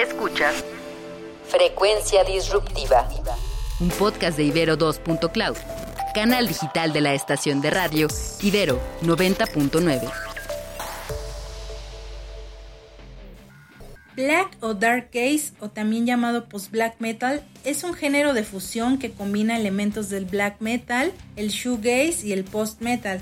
Escuchas Frecuencia Disruptiva. un podcast de Ibero 2.cloud, canal digital de la estación de radio Ibero 90.9. Black o Dark Gaze, o también llamado post-black metal, es un género de fusión que combina elementos del black metal, el shoegaze y el post-metal.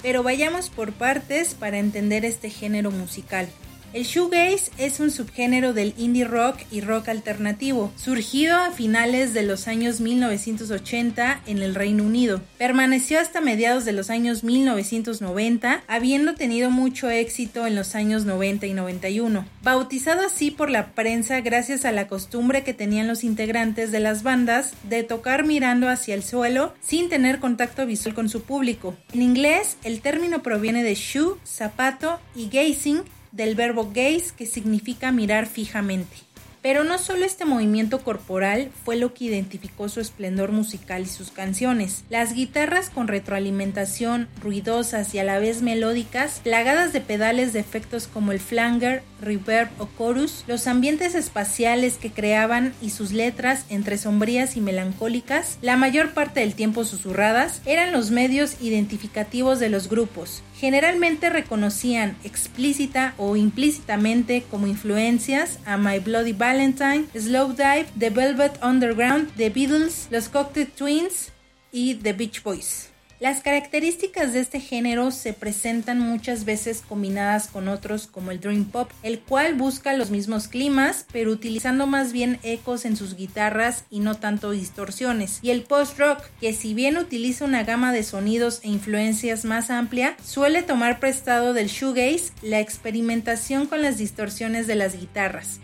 Pero vayamos por partes para entender este género musical. El shoegaze es un subgénero del indie rock y rock alternativo, surgido a finales de los años 1980 en el Reino Unido. Permaneció hasta mediados de los años 1990, habiendo tenido mucho éxito en los años 90 y 91. Bautizado así por la prensa gracias a la costumbre que tenían los integrantes de las bandas de tocar mirando hacia el suelo sin tener contacto visual con su público. En inglés, el término proviene de shoe, zapato y gazing, del verbo gaze que significa mirar fijamente. Pero no solo este movimiento corporal fue lo que identificó su esplendor musical y sus canciones. Las guitarras con retroalimentación, ruidosas y a la vez melódicas, plagadas de pedales de efectos como el flanger, reverb o chorus, los ambientes espaciales que creaban y sus letras entre sombrías y melancólicas, la mayor parte del tiempo susurradas, eran los medios identificativos de los grupos. Generalmente reconocían explícita o implícitamente como influencias a My Bloody Valentine, Slowdive, The Velvet Underground, The Beatles, los Cocteau Twins y The Beach Boys. Las características de este género se presentan muchas veces combinadas con otros como el Dream Pop, el cual busca los mismos climas, pero utilizando más bien ecos en sus guitarras y no tanto distorsiones, y el Post Rock, que si bien utiliza una gama de sonidos e influencias más amplia, suele tomar prestado del shoegaze la experimentación con las distorsiones de las guitarras.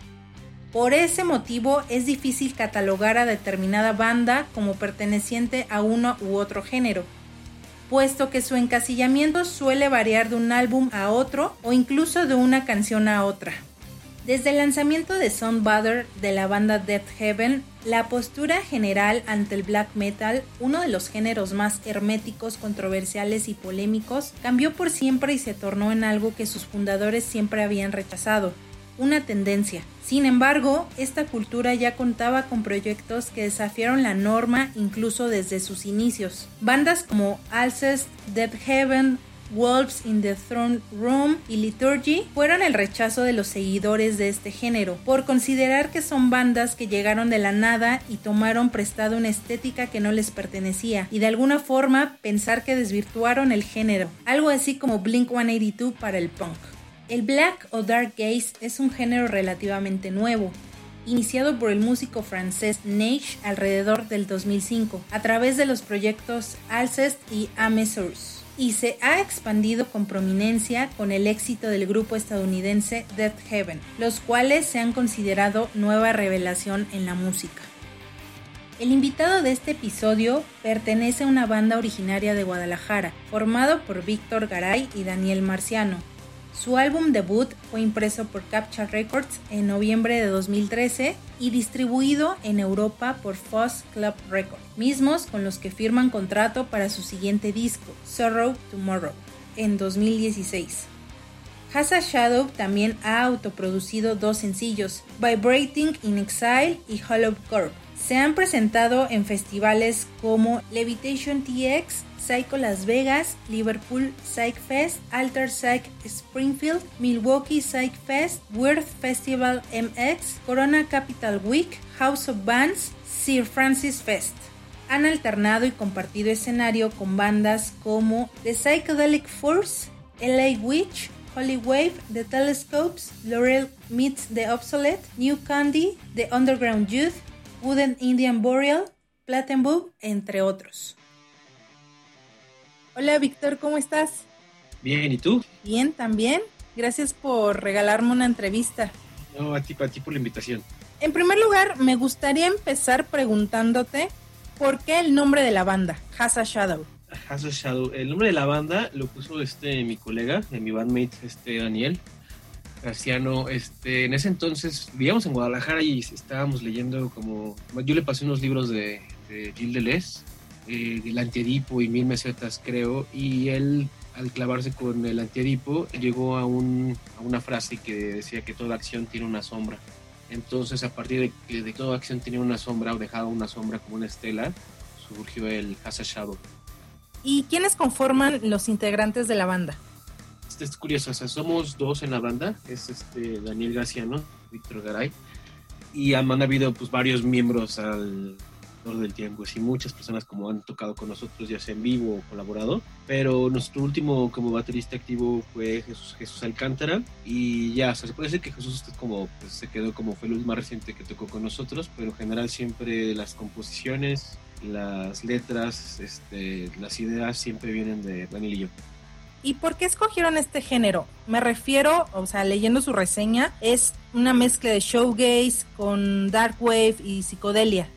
Por ese motivo es difícil catalogar a determinada banda como perteneciente a uno u otro género, puesto que su encasillamiento suele variar de un álbum a otro o incluso de una canción a otra. Desde el lanzamiento de Soundbather de la banda Death Heaven, la postura general ante el black metal, uno de los géneros más herméticos, controversiales y polémicos, cambió por siempre y se tornó en algo que sus fundadores siempre habían rechazado, una tendencia. Sin embargo, esta cultura ya contaba con proyectos que desafiaron la norma incluso desde sus inicios. Bandas como Alcest, Dead Heaven, Wolves in the Throne Room y Liturgy fueron el rechazo de los seguidores de este género, por considerar que son bandas que llegaron de la nada y tomaron prestado una estética que no les pertenecía, y de alguna forma pensar que desvirtuaron el género, algo así como Blink 182 para el punk. El black o dark gaze es un género relativamente nuevo, iniciado por el músico francés Neige alrededor del 2005, a través de los proyectos Alcest y Amesource, y se ha expandido con prominencia con el éxito del grupo estadounidense Death Heaven, los cuales se han considerado nueva revelación en la música. El invitado de este episodio pertenece a una banda originaria de Guadalajara, formado por Víctor Garay y Daniel Marciano, su álbum debut fue impreso por Captcha Records en noviembre de 2013 y distribuido en Europa por Foss Club Records, mismos con los que firman contrato para su siguiente disco, Sorrow Tomorrow, en 2016. Hasa Shadow también ha autoproducido dos sencillos, Vibrating in Exile y Hollow Corp. Se han presentado en festivales como Levitation TX, Psycho Las Vegas, Liverpool Psych Fest, Alter Psych Springfield, Milwaukee Psych Fest, Weird Festival MX, Corona Capital Week, House of Bands, Sir Francis Fest. Han alternado y compartido escenario con bandas como The Psychedelic Force, LA Witch, Holy Wave, The Telescopes, Laurel Meets the Obsolete, New Candy, The Underground Youth, Wooden Indian Boreal, Plattenbug, entre otros. Hola Víctor, ¿cómo estás? Bien, ¿y tú? Bien, también. Gracias por regalarme una entrevista. No, a ti, a ti por la invitación. En primer lugar, me gustaría empezar preguntándote por qué el nombre de la banda, Hasa Shadow. Hasa Shadow. El nombre de la banda lo puso este mi colega, mi bandmate, este Daniel Garciano. Este, en ese entonces vivíamos en Guadalajara y estábamos leyendo como. Yo le pasé unos libros de, de Gilles Deleuze eh, el antiedipo y mil mesetas, creo, y él al clavarse con el antiedipo llegó a, un, a una frase que decía que toda acción tiene una sombra. Entonces, a partir de que de toda acción tenía una sombra o dejaba una sombra como una estela, surgió el Hasa Shadow. ¿Y quiénes conforman los integrantes de la banda? Es curioso, o sea, somos dos en la banda, es este Daniel Graciano, Víctor Garay, y han, han habido pues varios miembros al del tiempo y muchas personas como han tocado con nosotros ya sea en vivo o colaborado. Pero nuestro último como baterista activo fue Jesús, Jesús Alcántara. Y ya o sea, se puede decir que Jesús como pues, se quedó como fue el más reciente que tocó con nosotros pero en general siempre las composiciones las letras este, las ideas siempre vienen de Daniel y yo ¿Y por qué escogieron este género? Me refiero, o sea, leyendo su reseña, es una mezcla de showgaze con dark wave y psicodelia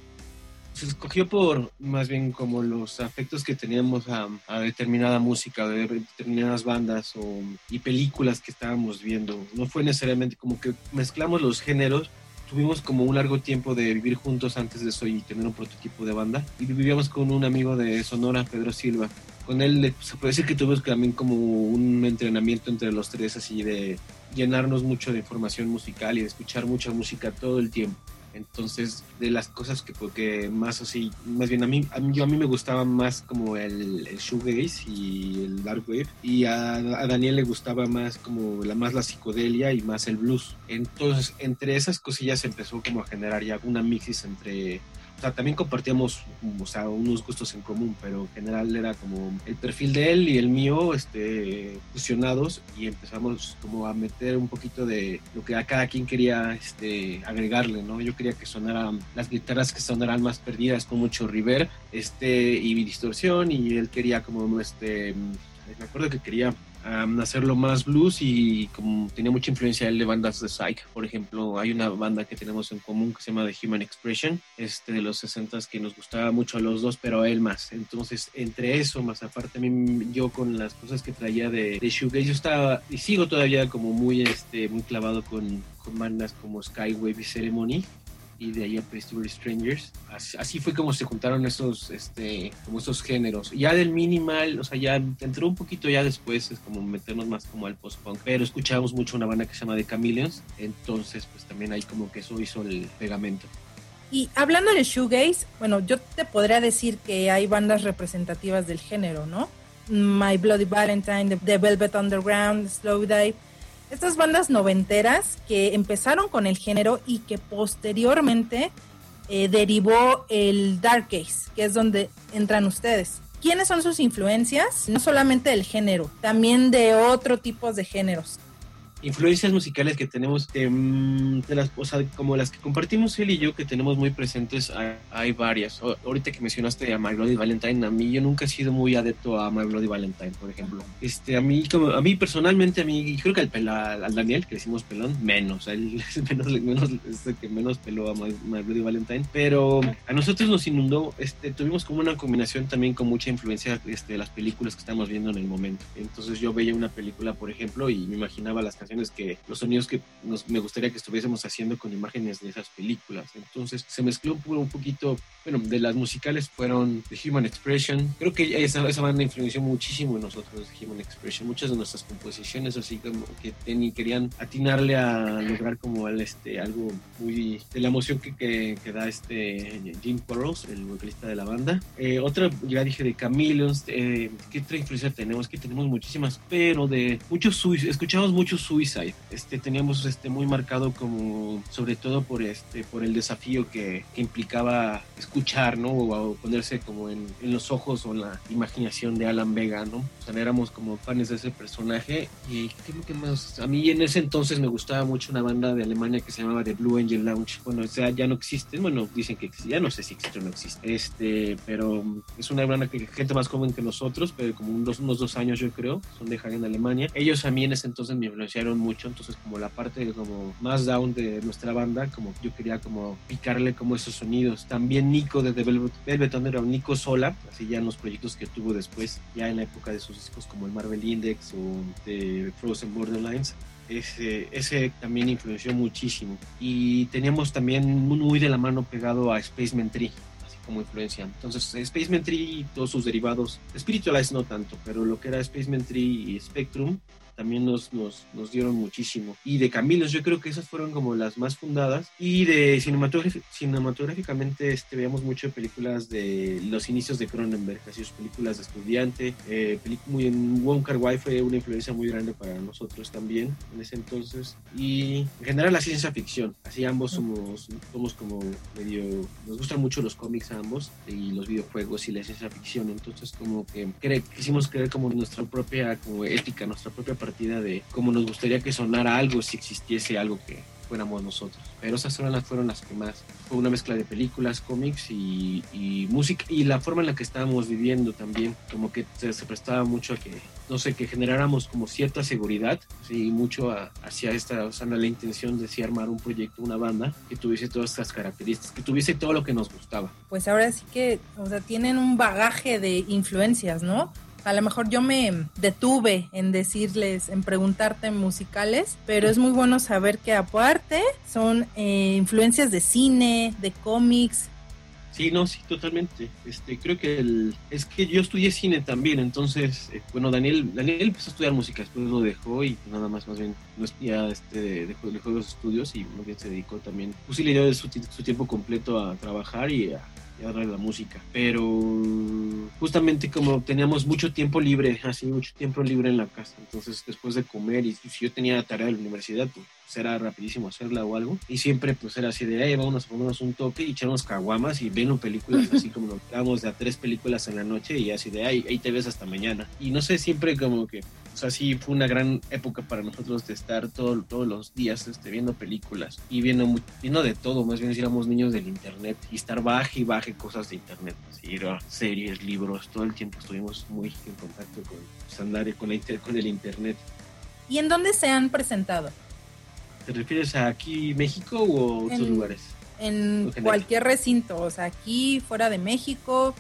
se escogió por más bien como los afectos que teníamos a, determinada música, de determinadas bandas o, y películas que estábamos viendo. No fue necesariamente como que mezclamos los géneros. Tuvimos como un largo tiempo de vivir juntos antes de eso y tener un prototipo de banda. Y vivíamos con un amigo de Sonora, Pedro Silva. Con él se puede decir que tuvimos también como un entrenamiento entre los tres, así de llenarnos mucho de información musical y de escuchar mucha música todo el tiempo. Entonces, de las cosas que, porque más así, más bien a mí, a mí, yo, a mí me gustaba más como el, el shoegaze y el dark wave, y a, Daniel le gustaba más como la más la psicodelia y más el blues. Entonces, entre esas cosillas empezó como a generar ya una mixis entre o sea, también compartíamos, o sea, unos gustos en común, pero en general era como el perfil de él y el mío, este, fusionados y empezamos como a meter un poquito de lo que a cada quien quería, este, agregarle, ¿no? Yo quería que sonaran las guitarras que sonaran más perdidas con mucho river, este, y distorsión y él quería como, este, me acuerdo que quería hacerlo más blues y como tenía mucha influencia él de bandas de psych, por ejemplo, hay una banda que tenemos en común que se llama The Human Expression, este de los 60 que nos gustaba mucho a los dos, pero a él más. Entonces, entre eso, más aparte a yo con las cosas que traía de, de yo estaba y sigo todavía como muy, este, muy clavado con, con bandas como Skywave y Ceremony, y de ahí a Place Strangers. Así, fue como se juntaron esos, este, como esos géneros. Ya del minimal, o sea, ya entró un poquito ya después, es como meternos más como al post-punk, pero escuchábamos mucho una banda que se llama The Chameleons, entonces pues también ahí como que eso hizo el pegamento. Y hablando de shoegaze, bueno, yo te podría decir que hay bandas representativas del género, ¿no? My Bloody Valentine, The Velvet Underground, Slow Dive, estas bandas noventeras que empezaron con el género y que posteriormente eh, derivó el Dark Case, que es donde entran ustedes. ¿Quiénes son sus influencias? No solamente del género, también de otro tipo de géneros influencias musicales que tenemos, de, las, o sea, como las que compartimos él y yo, que tenemos muy presentes, hay, varias. ahorita que mencionaste a My Bloody Valentine, a mí yo nunca he sido muy adepto a My Bloody Valentine, por ejemplo. Este, a mí, como, a mí personalmente, a mí, creo que al, al Daniel, que decimos pelón, menos, él es menos, menos es el que menos peló a My, Bloody Valentine, pero a nosotros nos inundó, este, tuvimos como una combinación también con mucha influencia este, de las películas que estamos viendo en el momento. Entonces yo veía una película, por ejemplo, y me imaginaba las canciones que los sonidos que nos, me gustaría que estuviésemos haciendo con imágenes de esas películas. Entonces se mezcló un, poquito, bueno, de las musicales fueron The Human Expression. Creo que esa, esa banda influenció muchísimo en nosotros, The Human Expression. Muchas de nuestras composiciones así como que ten, querían atinarle a lograr como el, este, algo muy de la emoción que, que, da este Jim Quarles, el vocalista de la banda. Eh, otra, ya dije de Chameleons, eh, ¿qué otra influencia tenemos? Que tenemos muchísimas, pero de muchos escuchamos muchos Suicide. Este, teníamos este, muy marcado como, sobre todo por, este, por el desafío que, implicaba escuchar, ¿no? O, ponerse como en, los ojos o en la imaginación de Alan Vega, ¿no? O sea, éramos como fans de ese personaje y creo que más, a mí en ese entonces me gustaba mucho una banda de Alemania que se llamaba The Blue Angel Lounge. Bueno, o sea, ya no existe, bueno, dicen que ya no sé si existe o no existe, este, pero es una banda que gente más joven que nosotros, pero como unos, unos dos años yo creo, son de Hagen, Alemania. Ellos a mí en ese entonces me influenciaron mucho, entonces como la parte como más down de nuestra banda, como yo quería como picarle como esos sonidos. También Nico de The Velvet, Velvet Underground, Nico sola, así ya en los proyectos que tuvo después, ya en la época de sus discos como el Marvel Index o de Frozen Borderlines, ese, ese, también influenció muchísimo. Y teníamos también muy de la mano pegado a Spaceman Tree, así como influencia. Entonces, Spaceman Tree y todos sus derivados, Spiritualize no tanto, pero lo que era Spaceman Tree y Spectrum, también nos, nos, nos dieron muchísimo. Y de Camilos, yo creo que esas fueron como las más fundadas. Y de cinematográficamente este, veíamos mucho películas de los inicios de Cronenberg, así sus películas de estudiante. Eh, muy en Wong Kar Wai fue una influencia muy grande para nosotros también en ese entonces. Y en general la ciencia ficción, así ambos somos, somos como medio, nos gustan mucho los cómics a ambos y los videojuegos y la ciencia ficción, entonces como que quisimos crear como nuestra propia como ética, nuestra propia partida de cómo nos gustaría que sonara algo si existiese algo que fuéramos nosotros. Pero esas fueron fueron las que más. Fue una mezcla de películas, cómics y, música y la forma en la que estábamos viviendo también, como que se, prestaba mucho a que, no sé, que generáramos como cierta seguridad, sí, mucho hacia esta, o sea, la intención de sí armar un proyecto, una banda que tuviese todas estas características, que tuviese todo lo que nos gustaba. Pues ahora sí que, o sea, tienen un bagaje de influencias, ¿no? A lo mejor yo me detuve en decirles, en preguntarte musicales, pero es muy bueno saber que aparte son eh, influencias de cine, de cómics, Sí, no, sí, totalmente. Este, creo que el, es que yo estudié cine también, entonces, eh, bueno, Daniel, Daniel empezó a estudiar música, después lo dejó y nada más, más bien, ya este, dejó, dejó los estudios y más bien se dedicó también, pues sí su, su tiempo completo a trabajar y a y ahora la música. Pero justamente como teníamos mucho tiempo libre, así mucho tiempo libre en la casa, entonces después de comer y si yo tenía tarea de la universidad, pues era rapidísimo hacerla o algo. Y siempre pues era así de, hey, vamos a ponernos un toque y echarnos caguamas y ven películas, así como nos quedamos de a tres películas en la noche y así de, ay, ahí te ves hasta mañana. Y no sé, siempre como que o sea, sí fue una gran época para nosotros de estar todo, todos los días este, viendo películas y viendo, viendo de todo, más bien si éramos niños del internet y estar baje y baje cosas de internet, así, series, libros, todo el tiempo estuvimos muy en contacto con, pues, con, la, con el internet. ¿Y en dónde se han presentado? ¿Te refieres a aquí México o otros lugares? En cualquier recinto, o sea, aquí, fuera de México,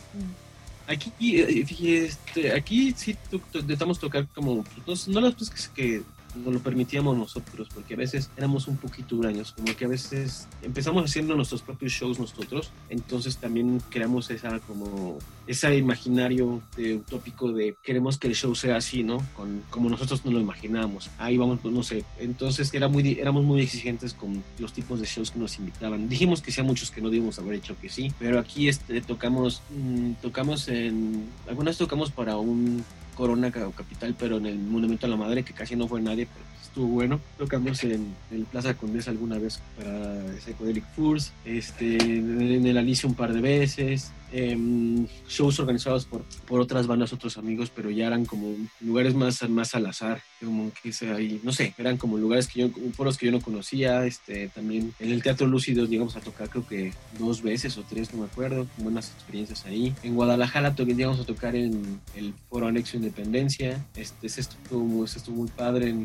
Aquí, eh, este, aquí sí intentamos tocar como, pues, no, las cosas que, no lo permitíamos nosotros, porque a veces éramos un poquito huraños, como que a veces empezamos haciendo nuestros propios shows nosotros, entonces también creamos esa como ese imaginario de utópico de queremos que el show sea así, ¿no? Con, como nosotros nos lo imaginamos. Ahí vamos, pues no sé. Entonces era muy, éramos muy exigentes con los tipos de shows que nos invitaban. Dijimos que sea muchos que no debíamos haber hecho que sí, pero aquí este, tocamos, mm, tocamos en, algunas tocamos para un Corona Capital, pero en el Monumento a la Madre, que casi no fue nadie, pero bueno. Tocamos en el Plaza Condesa alguna vez para Psychedelic Furs, este, en el Alicia un par de veces, Em, shows organizados por, por otras bandas, otros amigos, pero ya eran como lugares más, más al azar, como que sea ahí, no sé, eran como lugares que yo, foros que yo no conocía, este, también en el Teatro Lúcido llegamos a tocar creo que dos veces o tres, no me acuerdo, buenas experiencias ahí. En Guadalajara llegamos a tocar en el Foro Anexo Independencia, este, estuvo, estuvo muy padre,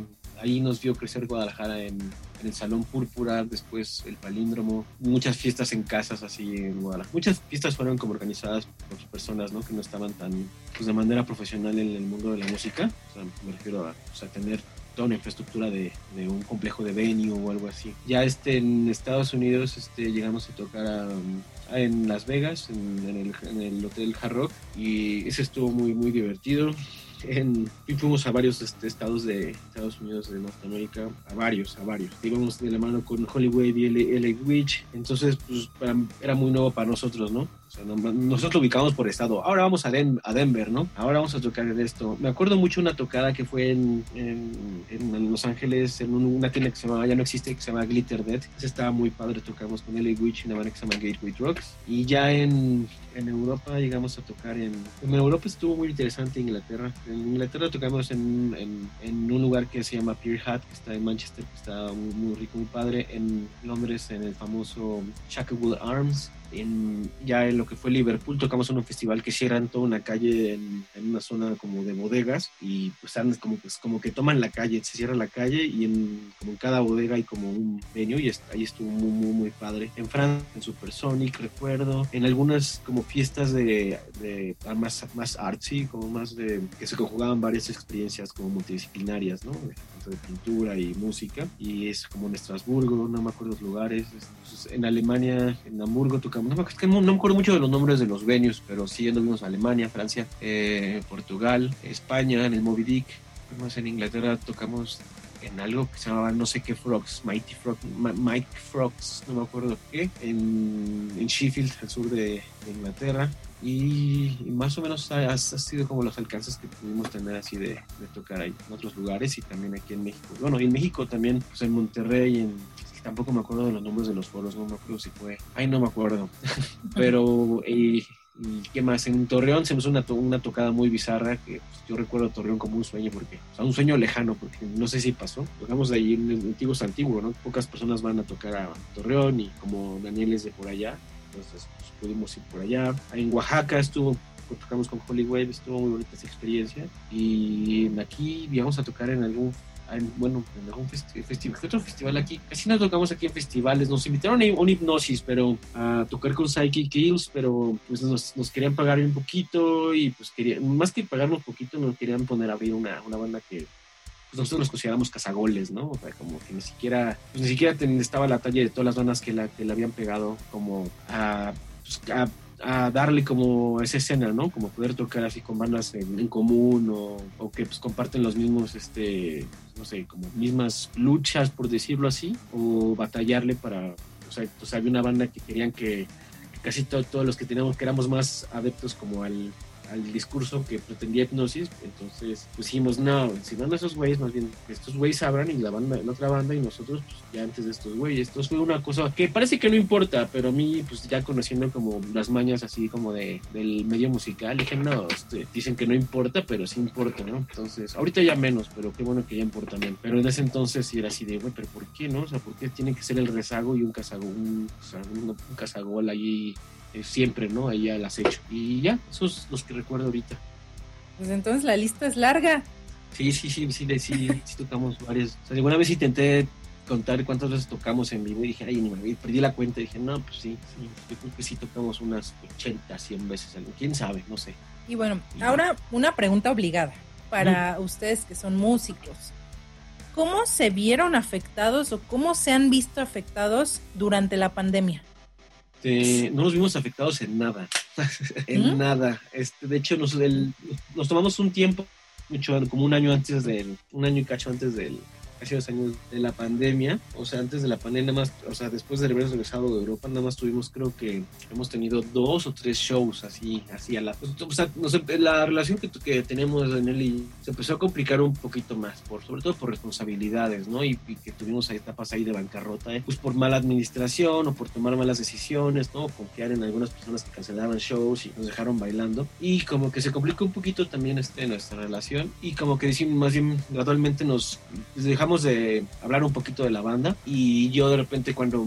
ahí nos vio crecer Guadalajara en el Salón Púrpura, después el Palíndromo, muchas fiestas en casas así en Guadalajara. Muchas fiestas fueron como organizadas por personas ¿no? que no estaban tan pues, de manera profesional en el mundo de la música. O sea, me refiero a, tener toda una infraestructura de, de, un complejo de venue o algo así. Ya este, en Estados Unidos este, llegamos a tocar en Las Vegas, en, el, en, el, Hotel Hard Rock, y ese estuvo muy, muy divertido en, y fuimos a varios este, estados de Estados Unidos, de Norteamérica, a varios, a varios. Íbamos de la mano con Hollywood y LA Witch, entonces pues era muy nuevo para nosotros, ¿no? Nosotros lo ubicamos por estado. Ahora vamos a, Denver, ¿no? Ahora vamos a tocar en esto. Me acuerdo mucho una tocada que fue en, Los Ángeles, en una tienda que se llama, ya no existe, que se llama Glitter Dead. Ese estaba muy padre, tocamos con LA Witch una banda que se llama Gateway Drugs. Y ya en, Europa llegamos a tocar en... En Europa estuvo muy interesante Inglaterra. En Inglaterra tocamos en, un lugar que se llama Pier Hat, que está en Manchester, que está muy, muy rico, muy padre. En Londres, en el famoso Shacklewell Arms en, ya en lo que fue Liverpool tocamos en un festival que cierran toda una calle en, una zona como de bodegas y pues como, pues como que toman la calle, se cierra la calle y en, como en cada bodega hay como un venue y ahí estuvo muy, muy, muy padre. En Francia, en Supersonic, recuerdo, en algunas como fiestas de, de más, más artsy, como más de que se conjugaban varias experiencias como multidisciplinarias, ¿no? De, pintura y música y es como en Estrasburgo, no me acuerdo los lugares, en Alemania, en Hamburgo tocamos no, me acuerdo mucho de los nombres de los venues, pero sí vimos Alemania, Francia, eh, Portugal, España, en el Moby Dick, Fuimos en Inglaterra, tocamos en algo que se llamaba no sé qué Frogs, Mighty Frog, Mike Frogs, no me acuerdo qué, en, en Sheffield, al sur de, Inglaterra. Y, más o menos ha, sido como los alcances que pudimos tener así de, de, tocar ahí en otros lugares y también aquí en México. Bueno, y en México también, pues en Monterrey, en, tampoco me acuerdo de los nombres de los foros, no me acuerdo si fue, ay no me acuerdo, pero y, qué más, en Torreón se me hizo una, una tocada muy bizarra que pues, yo recuerdo Torreón como un sueño, porque, o sea, un sueño lejano, porque no sé si pasó, tocamos de ahí en el antiguo, ¿no? Pocas personas van a tocar a Torreón y como Daniel es de por allá, entonces pues, pudimos ir por allá, en Oaxaca estuvo tocamos con Holy Wave, estuvo muy bonita esa experiencia. Y aquí íbamos a tocar en algún bueno, en algún festival, otro festival aquí? Casi no tocamos aquí en festivales, nos invitaron a un hipnosis, pero a tocar con Psychic Kills, pero pues nos, nos querían pagar un poquito y pues querían, más que pagarnos poquito, nos querían poner a abrir una, una banda que pues nosotros nos consideramos cazagoles, ¿no? O sea, como que ni siquiera, pues ni siquiera estaba la talla de todas las bandas que la, que la habían pegado como a, pues, a a darle como esa escena, ¿no? Como poder tocar así con bandas en, común o, o, que pues comparten los mismos, este, no sé, como mismas luchas, por decirlo así, o batallarle para, o sea, pues había una banda que querían que, casi todos los que teníamos, que éramos más adeptos como al al discurso que pretendía hipnosis, entonces pues dijimos, no, si van a esos güeyes, más bien estos güeyes abran y la banda, la otra banda y nosotros pues, ya antes de estos güeyes. Esto fue una cosa que parece que no importa, pero a mí pues ya conociendo como las mañas así como de, del medio musical, dije, no, este, dicen que no importa, pero sí importa, ¿no? Entonces, ahorita ya menos, pero qué bueno que ya importa también. Pero en ese entonces era así de, güey, pero ¿por qué no? O sea, ¿por qué tiene que ser el rezago y un cazago, un, un, un cazagol ahí eh, siempre, ¿no? Ahí al acecho. Y ya, esos los que recuerdo ahorita. Pues entonces la lista es larga. Sí, sí, sí, sí, sí, sí, tocamos varias. O sea, alguna vez intenté contar cuántas veces tocamos en vivo y dije, ay, ni me perdí la cuenta y dije, no, pues sí, sí, yo creo que sí tocamos unas 80, 100 veces, quién sabe, no sé. Y bueno, ahora una pregunta obligada para ustedes que son músicos. ¿Cómo se vieron afectados o cómo se han visto afectados durante la pandemia? Este, no nos vimos afectados en nada, en nada. Este, de hecho, nos, nos tomamos un tiempo, mucho, como un año antes del, un año y cacho antes del, casi dos años de la pandemia, o sea, antes de la pandemia, nada más, o sea, después de haber regresado de Europa, nada más tuvimos, creo que hemos tenido dos o tres shows así, así a la, o sea, la relación que, que tenemos en él se empezó a complicar un poquito más, por, sobre todo por responsabilidades, ¿no? Y, que tuvimos etapas ahí de bancarrota, ¿eh? pues por mala administración o por tomar malas decisiones, ¿no? Confiar en algunas personas que cancelaban shows y nos dejaron bailando. Y como que se complicó un poquito también este, nuestra relación y como que decimos, más bien gradualmente nos dejamos de hablar un poquito de la banda y yo de repente cuando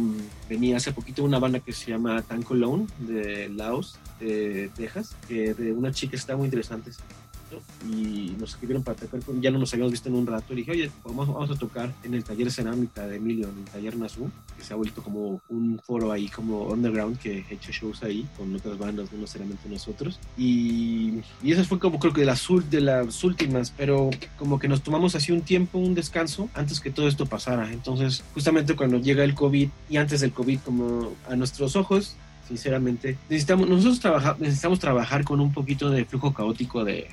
venía hace poquito una banda que se llama Tanko Lone de Laos, de Texas, que de una chica está muy interesante y nos escribieron para tocar, ya no nos habíamos visto en un rato, y dije, oye, vamos, vamos a tocar en el taller cerámica de Emilio, en el taller Nazú, que se ha vuelto como un foro ahí, como underground, que he hecho shows ahí con otras bandas, no necesariamente nosotros, y, y eso fue como creo que de las, de las últimas, pero como que nos tomamos así un tiempo, un descanso, antes que todo esto pasara, entonces justamente cuando llega el COVID y antes del COVID, como a nuestros ojos, sinceramente, necesitamos, nosotros trabajar, necesitamos trabajar con un poquito de flujo caótico de,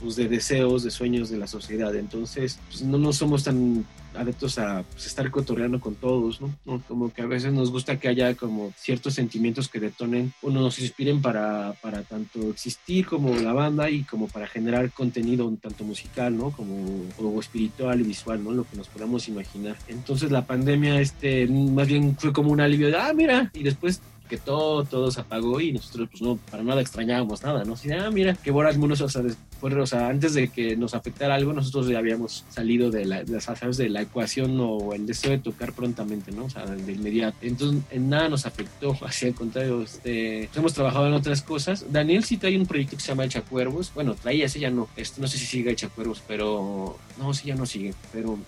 pues, de deseos, de sueños de la sociedad. Entonces, pues, no, no somos tan adeptos a pues, estar cotorreando con todos, ¿no? Como que a veces nos gusta que haya como ciertos sentimientos que detonen o nos inspiren para, para tanto existir como la banda y como para generar contenido tanto musical, ¿no? Como o espiritual y visual, ¿no? Lo que nos podamos imaginar. Entonces la pandemia, este, más bien fue como un alivio de, ah, mira, y después que todo, todo se apagó y nosotros pues no, para nada extrañábamos nada, ¿no? Así, ah, mira, qué Boras Munos, o sea, o sea, antes de que nos afectara algo, nosotros ya habíamos salido de la, de, ¿sabes? de la ecuación o el deseo de tocar prontamente, ¿no? O sea, de inmediato. Entonces, en nada nos afectó, hacia el contrario, este, pues, hemos trabajado en otras cosas. Daniel sí trae un proyecto que se llama Echacuervos, bueno, traía ese ya no, este, no sé si sigue Echacuervos, pero, no, sí ya no sigue, pero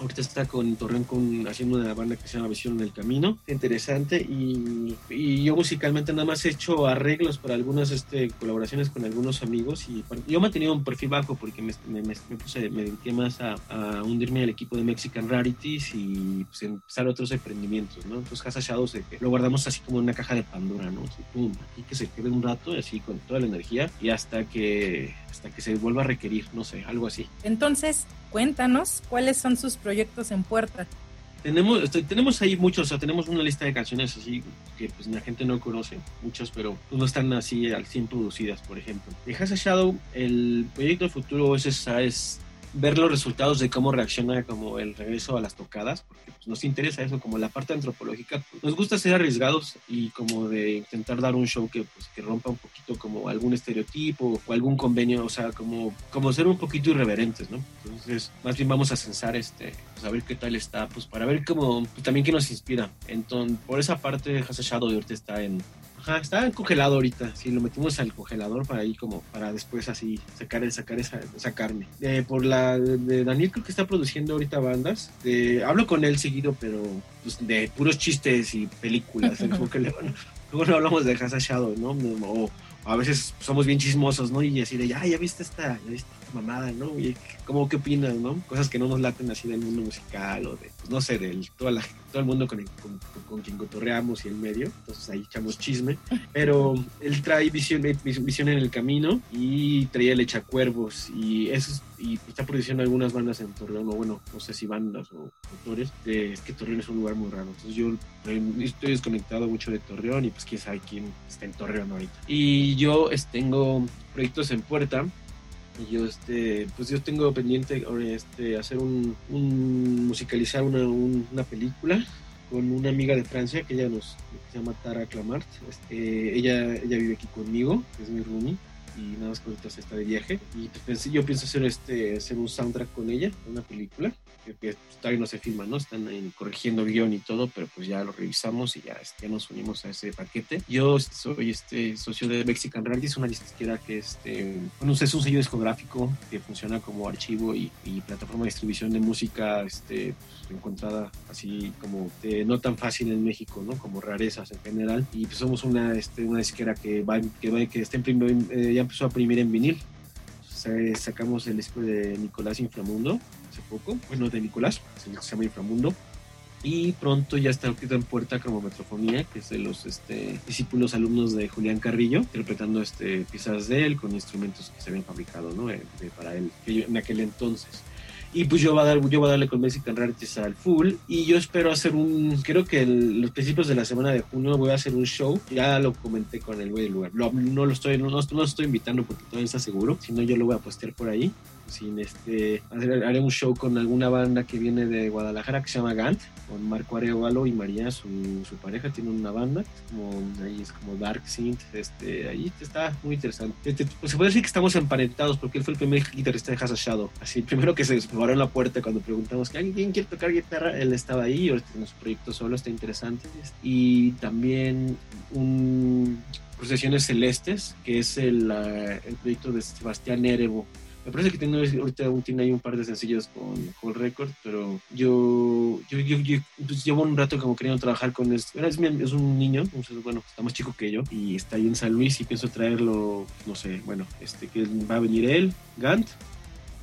Ahorita está con Torreón con, haciendo una banda que se llama Visión en el Camino. Interesante. Y, y yo musicalmente nada más he hecho arreglos para algunas este, colaboraciones con algunos amigos. Y yo he mantenido un perfil bajo porque me, me, me, puse, me dediqué más a, a, hundirme al equipo de Mexican Rarities y pues, empezar otros emprendimientos, ¿no? Entonces Casa Shadows lo guardamos así como en una caja de Pandora, ¿no? Así, pum, y que se quede un rato así con toda la energía y hasta que, hasta que se vuelva a requerir, no sé, algo así. Entonces, cuéntanos cuáles son sus proyectos en puerta. Tenemos, tenemos ahí muchos, o sea, tenemos una lista de canciones así que pues la gente no conoce, muchas, pero pues, no están así al 100 producidas, por ejemplo. De Has Shadow, el proyecto futuro es, es ver los resultados de cómo reacciona como el regreso a las tocadas, porque pues, nos interesa eso, como la parte antropológica. Nos gusta ser arriesgados y como de intentar dar un show que, pues, que rompa un poquito como algún estereotipo o algún convenio, o sea, como, como ser un poquito irreverentes, ¿no? Entonces, más bien vamos a censar este, pues a ver qué tal está, pues para ver cómo, pues, también qué nos inspira. Entonces, por esa parte, Has Shadow ahorita está en, Ajá, está congelado ahorita. Sí, lo metimos al congelador para ahí como para después así sacar, sacar esa, esa carne. Eh, por la de Daniel creo que está produciendo ahorita bandas. hablo con él seguido, pero pues, de puros chistes y películas. luego no hablamos de Hasa Shadow, ¿no? O, a veces somos bien chismosos, ¿no? Y así de, ya, ya viste esta, ya viste esta mamada, ¿no? Y, ¿Cómo qué opinas, no? Cosas que no nos laten así del mundo musical o de, no sé, del todo el mundo con, con, quien cotorreamos y el medio. Entonces ahí echamos chisme. Pero él trae visión, visión en el camino y traía el Echacuervos y eso y está produciendo algunas bandas en Torreón, o bueno, no sé si bandas o autores. es que Torreón es un lugar muy raro. Entonces yo estoy desconectado mucho de Torreón y pues quién sabe quién está en Torreón ahorita. Y yo tengo proyectos en puerta y yo este pues yo tengo pendiente este hacer un, musicalizar una, una, película con una amiga de Francia que ella nos llama Tara Clamart. Este, ella ella vive aquí conmigo es mi roomie y nada más que ahorita se está de viaje y pues, yo pienso hacer este hacer un soundtrack con ella una película que, todavía no se filma, ¿no? Están ahí corrigiendo guion y todo, pero pues ya lo revisamos y ya, ya nos unimos a ese paquete. Yo soy este socio de Mexican es una disquera que este, bueno, es un sello discográfico que funciona como archivo y, plataforma de distribución de música este, pues, encontrada así como no tan fácil en México, ¿no? Como rarezas en general. Y pues somos una, este, una disquera que va, que va, que está en, eh, ya empezó a imprimir en vinil. sacamos el disco de Nicolás Inframundo hace poco, bueno, de Nicolás, se llama Inframundo. Y pronto ya está en puerta Cromometrofonía, que es de los este, discípulos alumnos de Julián Carrillo, interpretando este, piezas de él con instrumentos que se habían fabricado ¿no? Eh, para él en aquel entonces. Y pues yo voy a, dar, yo voy a darle con Mexican Rarities al full. Y yo espero hacer un. Creo que los principios de la semana de junio voy a hacer un show. Ya lo comenté con el güey del lugar. no lo estoy, no, no, lo estoy invitando porque todavía está seguro. Si no, yo lo voy a postear por ahí sin este haré un show con alguna banda que viene de Guadalajara que se llama Gant con Marco Arevalo y María su, su pareja tiene una banda es como ahí es como Dark Synth este ahí está muy interesante. Pues se puede decir que estamos emparentados porque él fue el primer guitarrista de Hasa Shadow. Así el primero que se paró en la puerta cuando preguntamos que alguien quiere tocar guitarra él estaba ahí ahorita tiene su proyecto solo está interesante. Y también un Procesiones Celestes, que es el, el proyecto de Sebastián Erebo, me parece que tiene, ahorita tiene ahí un par de sencillos con Whole Record, pero yo, yo, yo, pues llevo un rato como queriendo trabajar con esto. Es, es un niño, entonces, bueno, está más chico que yo y está ahí en San Luis y pienso traerlo, no sé, bueno, este que va a venir él, Gant,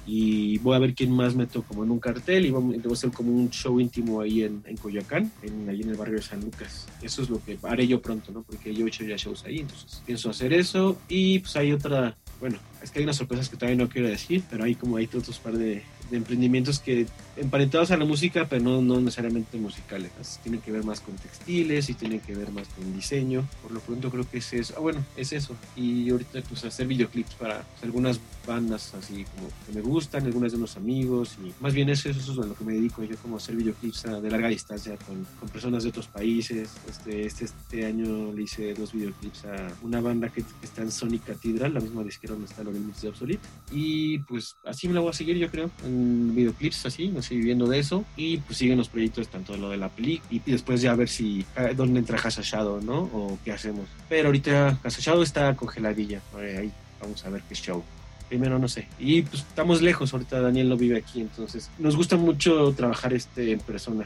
y voy a ver quién más meto como en un cartel y vamos, a hacer como un show íntimo ahí en, en Coyoacán, en, ahí en el barrio de San Lucas. Eso es lo que haré yo pronto, ¿no? Porque yo he hecho ya shows ahí, entonces pienso hacer eso y pues hay otra, bueno, es que hay unas sorpresas que todavía no quiero decir, pero hay como hay otros par de, de emprendimientos que emparentados a la música, pero no, no necesariamente musicales. Tienen que ver más con textiles y tienen que ver más con diseño. Por lo pronto creo que es eso. Ah, bueno, es eso. Y ahorita pues hacer videoclips para algunas bandas así como que me gustan, algunas de unos amigos y más bien eso, eso es a lo que me dedico yo como hacer videoclips de larga distancia con, con personas de otros países. Este, este, este año le hice dos videoclips a una banda que, está en Sonic Cathedral, la misma disquera donde está Lorel de Obsolete. Y pues así me la voy a seguir yo creo, en videoclips así, me estoy viviendo de eso y pues siguen los proyectos tanto lo de la película y, después ya a ver si dónde entra Hasashado, ¿no? O qué hacemos. Pero ahorita Hasashado está congeladilla, ahí vamos a ver qué show. primero no sé. Y pues estamos lejos, ahorita Daniel no vive aquí, entonces nos gusta mucho trabajar este en persona,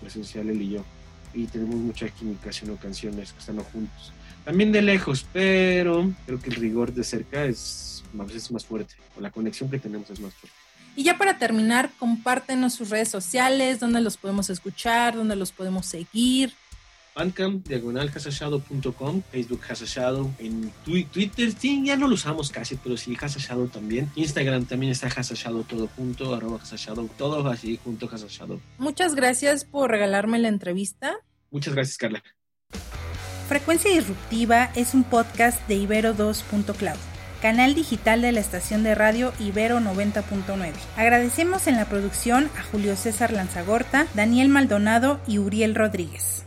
presencial él y yo. Y tenemos mucha química haciendo canciones que están juntos. También de lejos, pero creo que el rigor de cerca es a veces más fuerte, o la conexión que tenemos es más fuerte. Y ya para terminar, compártenos sus redes sociales, dónde los podemos escuchar, dónde los podemos seguir. Bandcamp, diagonal hasashado.com, Facebook Hasashado, en Twitter, sí, ya no lo usamos casi, pero sí Hasashado también. Instagram también está Hasashado todo junto, arroba Hasashado, todo así junto Hasashado. Muchas gracias por regalarme la entrevista. Muchas gracias, Carla. Frecuencia Disruptiva es un podcast de Ibero2.cloud, canal digital de la estación de radio Ibero 90.9. Agradecemos en la producción a Julio César Lanzagorta, Daniel Maldonado y Uriel Rodríguez.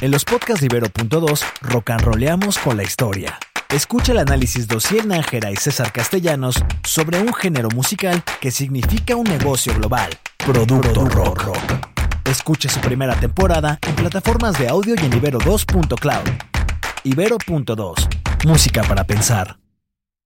En los podcasts de Ibero.2, rock and roleamos con la historia. Escucha el análisis de Ociel Nájera y César Castellanos sobre un género musical que significa un negocio global. Producto rock. rock. Escuche su primera temporada en plataformas de audio y en Ibero2.cloud. Ibero.2. Música para pensar.